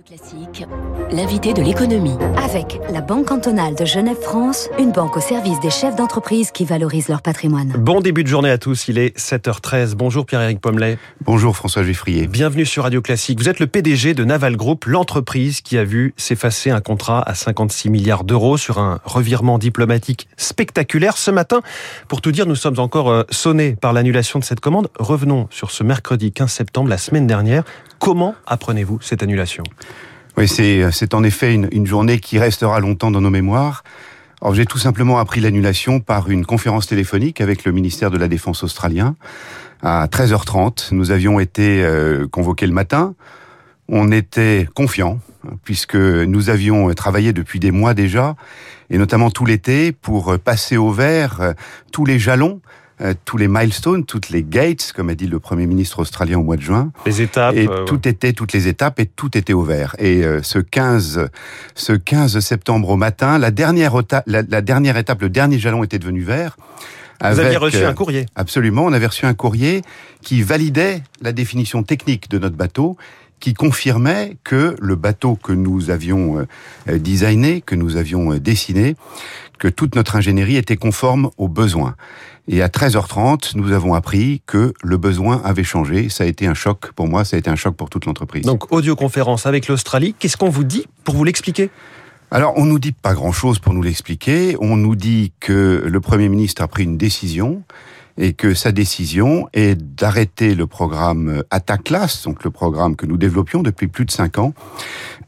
Radio Classique, l'invité de l'économie. Avec la Banque cantonale de Genève-France, une banque au service des chefs d'entreprise qui valorisent leur patrimoine. Bon début de journée à tous, il est 7h13. Bonjour Pierre-Éric Pommelet. Bonjour François Geffrier. Bienvenue sur Radio Classique. Vous êtes le PDG de Naval Group, l'entreprise qui a vu s'effacer un contrat à 56 milliards d'euros sur un revirement diplomatique spectaculaire. Ce matin, pour tout dire, nous sommes encore euh, sonnés par l'annulation de cette commande. Revenons sur ce mercredi 15 septembre, la semaine dernière. Comment apprenez-vous cette annulation? Oui, c'est en effet une, journée qui restera longtemps dans nos mémoires. J'ai tout simplement appris l'annulation par une conférence téléphonique avec le ministère de la Défense australien. À 13h30, nous avions été euh, convoqués le matin. On était confiants, puisque nous avions travaillé depuis des mois déjà, et notamment tout l'été, pour passer au vert euh, tous les jalons euh, tous les milestones, toutes les gates, comme a dit le Premier ministre australien au mois de juin. Les étapes. Et euh, tout était, toutes les étapes, et tout était ouvert. Et euh, ce 15, ce 15 septembre au matin, la dernière, la, la dernière étape, le dernier jalon était devenu vert. Avec, Vous aviez reçu un courrier Absolument, on avait reçu un courrier qui validait la définition technique de notre bateau qui confirmait que le bateau que nous avions designé, que nous avions dessiné, que toute notre ingénierie était conforme aux besoins. Et à 13h30, nous avons appris que le besoin avait changé. Ça a été un choc pour moi, ça a été un choc pour toute l'entreprise. Donc, audioconférence avec l'Australie. Qu'est-ce qu'on vous dit pour vous l'expliquer? Alors, on nous dit pas grand-chose pour nous l'expliquer. On nous dit que le Premier ministre a pris une décision et que sa décision est d'arrêter le programme Ataclas, donc le programme que nous développions depuis plus de cinq ans,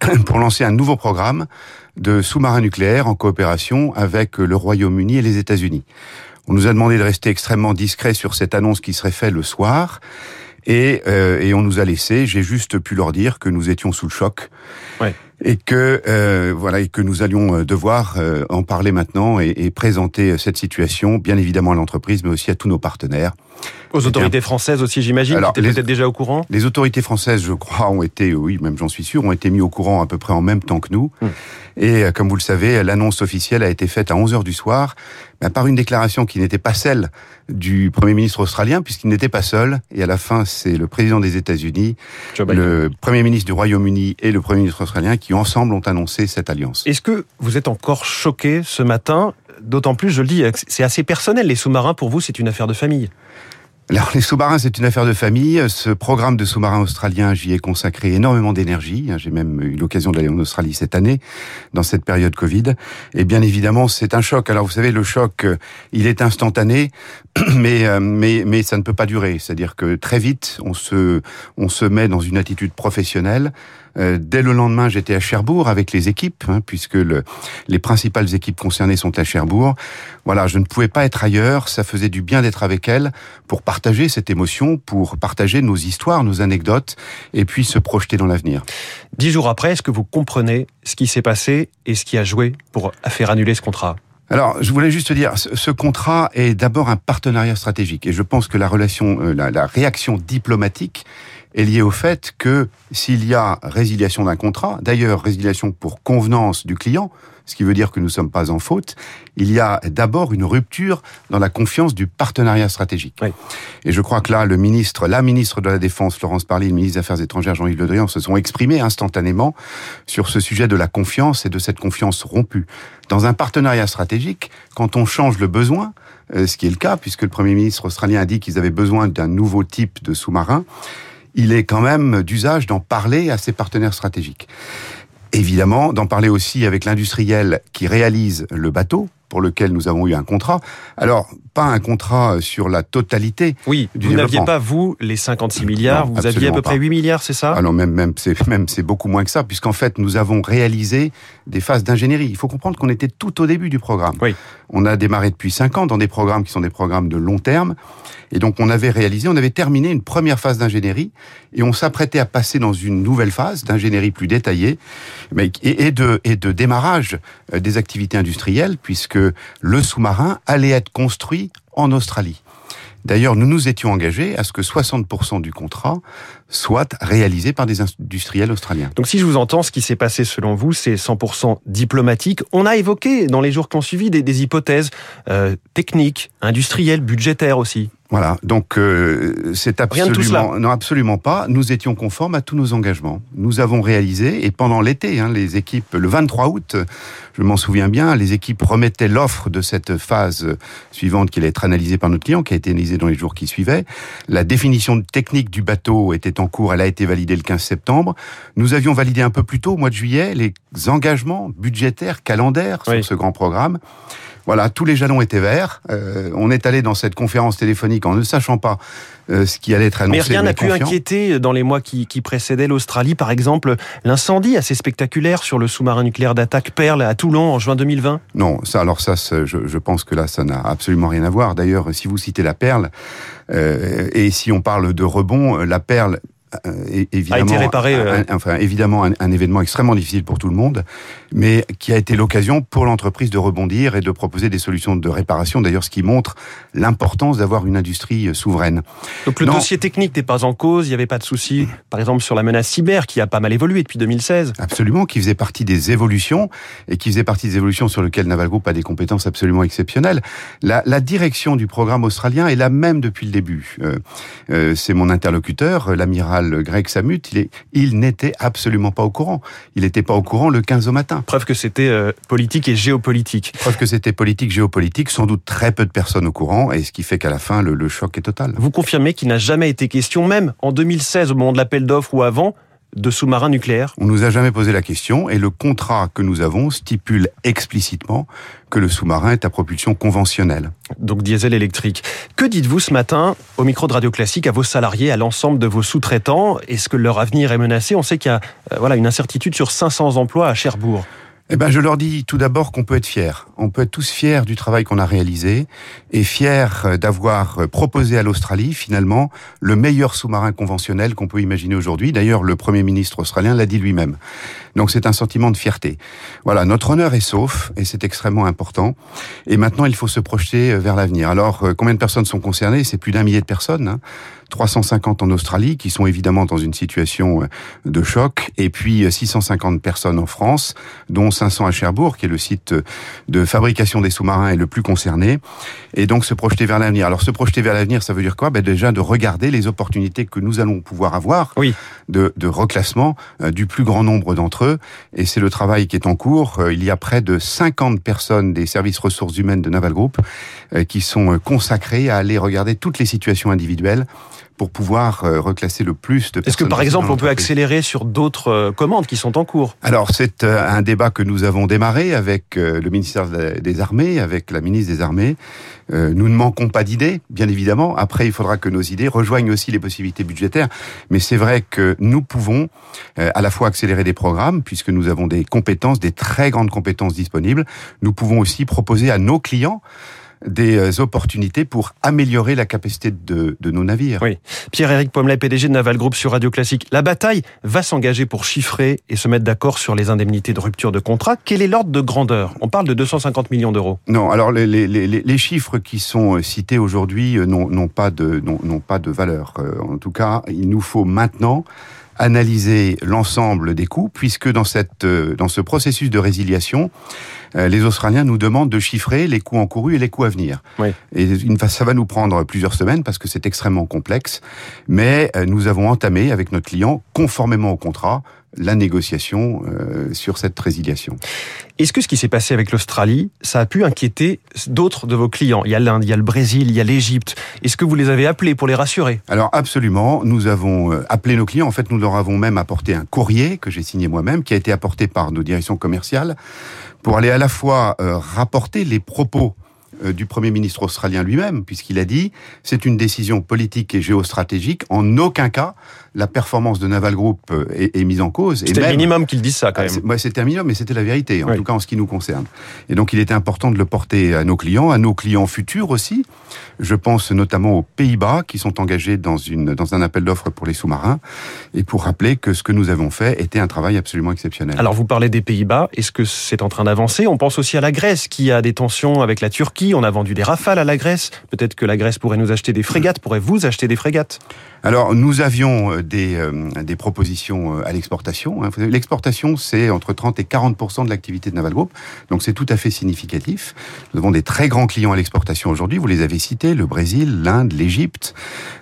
pour lancer un nouveau programme de sous-marins nucléaires en coopération avec le Royaume-Uni et les États-Unis. On nous a demandé de rester extrêmement discret sur cette annonce qui serait faite le soir. Et, euh, et on nous a laissé. J'ai juste pu leur dire que nous étions sous le choc. Ouais et que euh, voilà et que nous allions euh, devoir euh, en parler maintenant et, et, présenter cette situation, bien évidemment à l'entreprise, mais aussi à tous nos partenaires. Aux autorités françaises aussi, j'imagine, qui étaient peut-être déjà au courant. Les autorités françaises, je crois, ont été, oui, même j'en suis sûr, ont été mis au courant à peu près en même temps que nous. Hum. Et comme vous le savez, l'annonce officielle a été faite à 11 heures du soir, ben, par une déclaration qui n'était pas celle du Premier ministre australien, puisqu'il n'était pas seul. Et à la fin, c'est le président des États-Unis, le Premier ministre du Royaume-Uni et le Premier ministre australien qui ensemble ont annoncé cette alliance. Est-ce que vous êtes encore choqué ce matin? D'autant plus, je le dis, c'est assez personnel. Les sous-marins, pour vous, c'est une affaire de famille. Alors, les sous-marins, c'est une affaire de famille. Ce programme de sous-marins australien, j'y ai consacré énormément d'énergie. J'ai même eu l'occasion d'aller en Australie cette année, dans cette période Covid. Et bien évidemment, c'est un choc. Alors, vous savez, le choc, il est instantané, mais, euh, mais, mais ça ne peut pas durer. C'est-à-dire que très vite, on se, on se met dans une attitude professionnelle. Euh, dès le lendemain, j'étais à Cherbourg avec les équipes, hein, puisque le, les principales équipes concernées sont à Cherbourg. Voilà, je ne pouvais pas être ailleurs. Ça faisait du bien d'être avec elles pour partager cette émotion, pour partager nos histoires, nos anecdotes, et puis se projeter dans l'avenir. Dix jours après, est-ce que vous comprenez ce qui s'est passé et ce qui a joué pour faire annuler ce contrat? Alors, je voulais juste dire, ce contrat est d'abord un partenariat stratégique, et je pense que la relation, euh, la, la réaction diplomatique est liée au fait que s'il y a résiliation d'un contrat, d'ailleurs résiliation pour convenance du client, ce qui veut dire que nous ne sommes pas en faute, il y a d'abord une rupture dans la confiance du partenariat stratégique. Oui. Et je crois que là, le ministre, la ministre de la Défense, Florence Parly, le ministre des Affaires étrangères, Jean-Yves Le Drian, se sont exprimés instantanément sur ce sujet de la confiance et de cette confiance rompue. Dans un partenariat stratégique, quand on change le besoin, ce qui est le cas, puisque le Premier ministre australien a dit qu'ils avaient besoin d'un nouveau type de sous-marin, il est quand même d'usage d'en parler à ses partenaires stratégiques. Évidemment, d'en parler aussi avec l'industriel qui réalise le bateau, pour lequel nous avons eu un contrat. Alors, pas un contrat sur la totalité. Oui, du vous n'aviez pas, vous, les 56 milliards, non, vous aviez à peu près 8 milliards, c'est ça? Ah non, même, même c'est même, beaucoup moins que ça, puisqu'en fait, nous avons réalisé des phases d'ingénierie. Il faut comprendre qu'on était tout au début du programme. Oui. On a démarré depuis 5 ans dans des programmes qui sont des programmes de long terme. Et donc, on avait réalisé, on avait terminé une première phase d'ingénierie et on s'apprêtait à passer dans une nouvelle phase d'ingénierie plus détaillée mais, et, et, de, et de démarrage euh, des activités industrielles, puisque le sous-marin allait être construit en Australie. D'ailleurs, nous nous étions engagés à ce que 60% du contrat soit réalisé par des industriels australiens. Donc si je vous entends, ce qui s'est passé selon vous, c'est 100% diplomatique. On a évoqué dans les jours qui ont suivi des, des hypothèses euh, techniques, industrielles, budgétaires aussi. Voilà, donc euh, c'est absolument non absolument pas. Nous étions conformes à tous nos engagements. Nous avons réalisé et pendant l'été, hein, les équipes le 23 août, je m'en souviens bien, les équipes remettaient l'offre de cette phase suivante qui allait être analysée par notre client, qui a été analysée dans les jours qui suivaient. La définition technique du bateau était en cours, elle a été validée le 15 septembre. Nous avions validé un peu plus tôt, au mois de juillet, les engagements budgétaires, calendaires sur ce grand programme. Voilà, tous les jalons étaient verts. Euh, on est allé dans cette conférence téléphonique en ne sachant pas euh, ce qui allait être annoncé. Mais rien n'a pu inquiéter dans les mois qui, qui précédaient l'Australie. Par exemple, l'incendie assez spectaculaire sur le sous-marin nucléaire d'attaque Perle à Toulon en juin 2020. Non, ça, alors ça, je, je pense que là, ça n'a absolument rien à voir. D'ailleurs, si vous citez la Perle, euh, et si on parle de rebond, la Perle euh, évidemment, a été réparé. Euh. enfin, évidemment, un, événement extrêmement difficile pour tout le monde, mais qui a été l'occasion pour l'entreprise de rebondir et de proposer des solutions de réparation. D'ailleurs, ce qui montre l'importance d'avoir une industrie euh, souveraine. Donc le dossier technique n'est pas en cause. Il n'y avait pas de souci, par exemple, sur la menace cyber qui a pas mal évolué depuis 2016. Absolument, qui faisait partie des évolutions et qui faisait partie des évolutions sur lesquelles Naval Group a des compétences absolument exceptionnelles. La, la direction du programme australien est la même depuis le début. Euh, C'est mon interlocuteur, l'amiral Greg Samut, il, il n'était absolument pas au courant. Il n'était pas au courant le 15 au matin. Preuve que c'était euh, politique et géopolitique. Preuve que c'était politique, géopolitique, sans doute très peu de personnes au courant, et ce qui fait qu'à la fin, le, le choc est total. Vous confirmez qu'il n'a jamais été question, même en 2016, au moment de l'appel d'offres ou avant, de sous-marins nucléaires On nous a jamais posé la question et le contrat que nous avons stipule explicitement que le sous-marin est à propulsion conventionnelle. Donc diesel électrique. Que dites-vous ce matin au micro de Radio Classique à vos salariés, à l'ensemble de vos sous-traitants? Est-ce que leur avenir est menacé? On sait qu'il y a euh, voilà, une incertitude sur 500 emplois à Cherbourg. Eh ben, je leur dis tout d'abord qu'on peut être fier. On peut être tous fiers du travail qu'on a réalisé et fiers euh, d'avoir euh, proposé à l'Australie, finalement, le meilleur sous-marin conventionnel qu'on peut imaginer aujourd'hui. D'ailleurs, le Premier ministre australien l'a dit lui-même. Donc, c'est un sentiment de fierté. Voilà, notre honneur est sauf et c'est extrêmement important. Et maintenant, il faut se projeter euh, vers l'avenir. Alors, combien de personnes sont concernées? C'est plus d'un millier de personnes. Hein 350 en Australie, qui sont évidemment dans une situation euh, de choc, et puis 650 euh, personnes en France, dont 500 à Cherbourg, qui est le site euh, de fabrication des sous-marins et le plus concerné, et donc se projeter vers l'avenir. Alors se projeter vers l'avenir, ça veut dire quoi? Ben Déjà de regarder les opportunités que nous allons pouvoir avoir oui. de, de reclassement du plus grand nombre d'entre eux, et c'est le travail qui est en cours. Il y a près de 50 personnes des services ressources humaines de Naval Group qui sont consacrées à aller regarder toutes les situations individuelles pour pouvoir euh, reclasser le plus de personnes. Est-ce que par exemple on peut accélérer sur d'autres euh, commandes qui sont en cours? Alors c'est euh, un débat que nous avons démarré avec le ministère des Armées, avec la ministre des Armées. Nous ne manquons pas d'idées, bien évidemment. Après, il faudra que nos idées rejoignent aussi les possibilités budgétaires. Mais c'est vrai que nous pouvons à la fois accélérer des programmes, puisque nous avons des compétences, des très grandes compétences disponibles. Nous pouvons aussi proposer à nos clients des euh, opportunités pour améliorer la capacité de, de nos navires. Oui. Pierre-Éric Pommelet, PDG de Naval Group sur Radio Classique. La bataille va s'engager pour chiffrer et se mettre d'accord sur les indemnités de rupture de contrat. Quel est l'ordre de grandeur? On parle de 250 millions d'euros. Non, alors les, les, les, les, chiffres qui sont euh, cités aujourd'hui euh, n'ont pas, de, n'ont pas de valeur. En tout cas, il nous faut maintenant analyser l'ensemble des coûts, puisque dans, cette, dans ce processus de résiliation, euh, les Australiens nous demandent de chiffrer les coûts encourus et les coûts à venir. Oui. Et ça va nous prendre plusieurs semaines parce que c'est extrêmement complexe, mais euh, nous avons entamé avec notre client, conformément au contrat, la négociation euh, sur cette résiliation. Est-ce que ce qui s'est passé avec l'Australie, ça a pu inquiéter d'autres de vos clients? Il y a l'Inde, il y a le Brésil, il y a l'Égypte. Est-ce que vous les avez appelés pour les rassurer? Alors absolument, nous avons appelé nos clients. En fait, nous leur avons même apporté un courrier que j'ai signé moi-même, qui a été apporté par nos directions commerciales pour aller à la fois euh, rapporter les propos euh, du Premier ministre australien lui-même, puisqu'il a dit c'est une décision politique et géostratégique. En aucun cas, la performance de Naval Group euh, est, mise en cause. C'était le minimum qu'il dise ça, quand même. Moi, c'était un minimum, mais c'était la vérité, en tout cas en ce qui nous concerne. Et donc, il était important de le porter à nos clients, à nos clients futurs aussi. Je pense notamment aux Pays-Bas, qui sont engagés dans, une, dans un appel d'offres pour les sous-marins, et pour rappeler que ce que nous avons fait était un travail absolument exceptionnel. Alors, vous parlez des Pays-Bas. Est-ce que c'est en train d'avancer? On pense aussi à la Grèce, qui a des tensions avec la Turquie. On a vendu des rafales à la Grèce. Peut-être que la Grèce pourrait nous acheter des frégates, pourrait vous acheter des frégates alors, nous avions des, des propositions à l'exportation. Hein. L'exportation, c'est entre 30 et 40% de l'activité de Naval Group, donc c'est tout à fait significatif. Nous avons des très grands clients à l'exportation aujourd'hui, vous les avez cités, le Brésil, l'Inde, l'Égypte,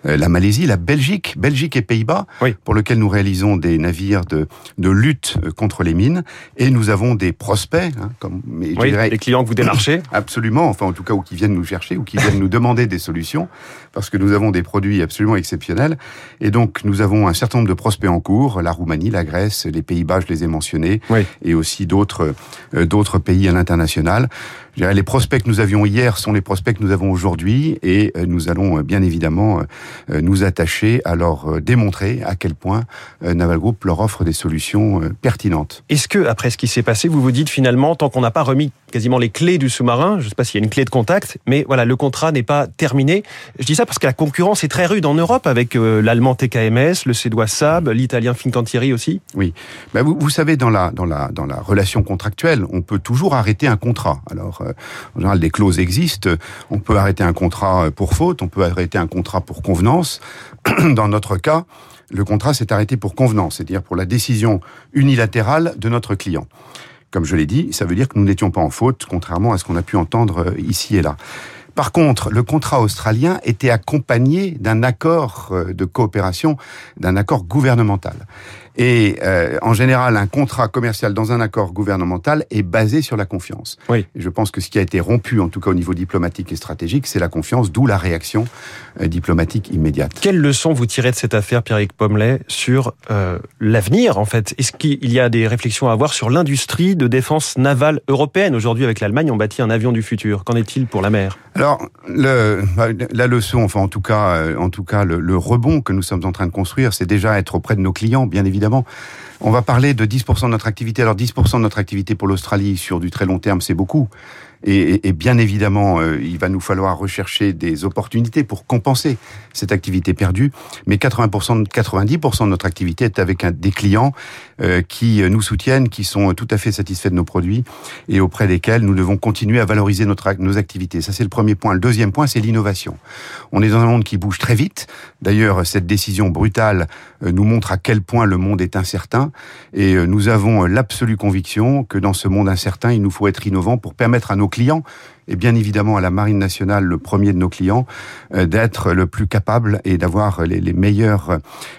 la Malaisie, la Belgique, Belgique et Pays-Bas, pour lesquels nous réalisons des navires de, de lutte contre les mines, et nous avons des prospects, hein, comme mais, oui, les clients que vous démarchez Absolument, enfin en tout cas, ou qui viennent nous chercher, ou qui viennent nous demander des solutions, parce que nous avons des produits absolument exceptionnels. Et donc, nous avons un certain nombre de prospects en cours, la Roumanie, la Grèce, les Pays-Bas, je les ai mentionnés, et aussi d'autres euh, d'autres pays à l'international. Les prospects que nous avions hier sont les prospects que nous avons aujourd'hui, et euh, nous allons euh, bien évidemment nous attacher à leur démontrer à quel point Naval Group leur offre des solutions pertinentes. Est-ce que, après ce qui s'est passé, vous vous dites finalement, tant qu'on n'a pas remis quasiment les clés du sous-marin, je ne sais pas s'il y a une clé de contact, mais voilà, le contrat n'est pas terminé. Je dis ça parce que la concurrence est très rude en Europe avec euh, l'allemand TKMS, le suédois Saab, l'italien Fincantieri aussi. Oui, ben vous, savez, dans la, dans, la, dans la relation contractuelle, on peut toujours arrêter un contrat. Alors, euh, en général, des clauses existent. On peut arrêter un contrat pour faute, on peut arrêter un contrat pour convenance. dans notre cas, le contrat s'est arrêté pour convenance, c'est-à-dire pour la décision unilatérale de notre client. Comme je l'ai dit, ça veut dire que nous n'étions pas en faute, contrairement à ce qu'on a pu entendre euh, ici et là. Par contre, le contrat australien était accompagné d'un accord euh, de coopération, d'un accord gouvernemental. Et euh, en général, un contrat commercial dans un accord gouvernemental est basé sur la confiance. Oui. Et je pense que ce qui a été rompu, en tout cas au niveau diplomatique et stratégique, c'est la confiance, d'où la réaction euh, diplomatique immédiate. Quelle leçon vous tirez de cette affaire, Pierre-Éric Pommelet, sur euh, l'avenir, en fait? Est-ce qu'il y a des réflexions à avoir sur l'industrie de défense navale européenne? Aujourd'hui, avec l'Allemagne, on bâtit un avion du futur. Qu'en est-il pour la mer? Alors, le, bah, la leçon, enfin en tout cas, en tout cas le, le rebond que nous sommes en train de construire, c'est déjà être auprès de nos clients, bien évidemment On va parler de 10% de notre activité. Alors 10% de notre activité pour l'Australie sur du très long terme, c'est beaucoup. Et, bien évidemment, euh, il va nous falloir rechercher des opportunités pour compenser cette activité perdue. Mais 80%, 90% de notre activité est avec des clients euh, qui nous soutiennent, qui sont tout à fait satisfaits de nos produits et auprès desquels nous devons continuer à valoriser notre, nos activités. Ça, c'est le premier point. Le deuxième point, c'est l'innovation. On est dans un monde qui bouge très vite. D'ailleurs, cette décision brutale euh, nous montre à quel point le monde est incertain. Et nous avons l'absolue conviction que dans ce monde incertain, il nous faut être innovant pour permettre à nos clients, et bien évidemment à la Marine nationale, le premier de nos clients, euh, d'être le plus capable et d'avoir les, meilleures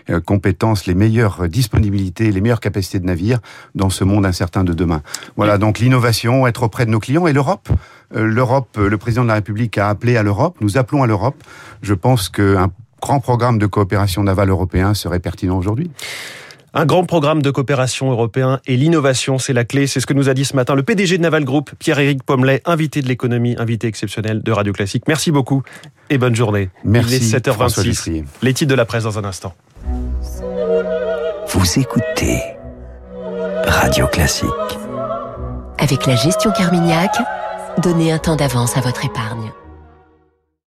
euh, compétences, les meilleures disponibilités, les meilleures capacités de navire dans ce monde incertain de demain. Voilà, donc l'innovation, être auprès de nos clients et l'Europe. Euh, L'Europe, le président de la République a appelé à l'Europe, nous appelons à l'Europe. Je pense qu'un grand programme de coopération navale européen serait pertinent aujourd'hui. Un grand programme de coopération européen et l'innovation, c'est la clé. C'est ce que nous a dit ce matin le PDG de Naval Group, Pierre-Éric Pommelet, invité de l'économie, invité exceptionnel de Radio Classique. Merci beaucoup et bonne journée. Merci. Il est 7h26. Les titres de la presse dans un instant. Vous écoutez Radio Classique. Avec la gestion Carmignac, donnez un temps d'avance à votre épargne.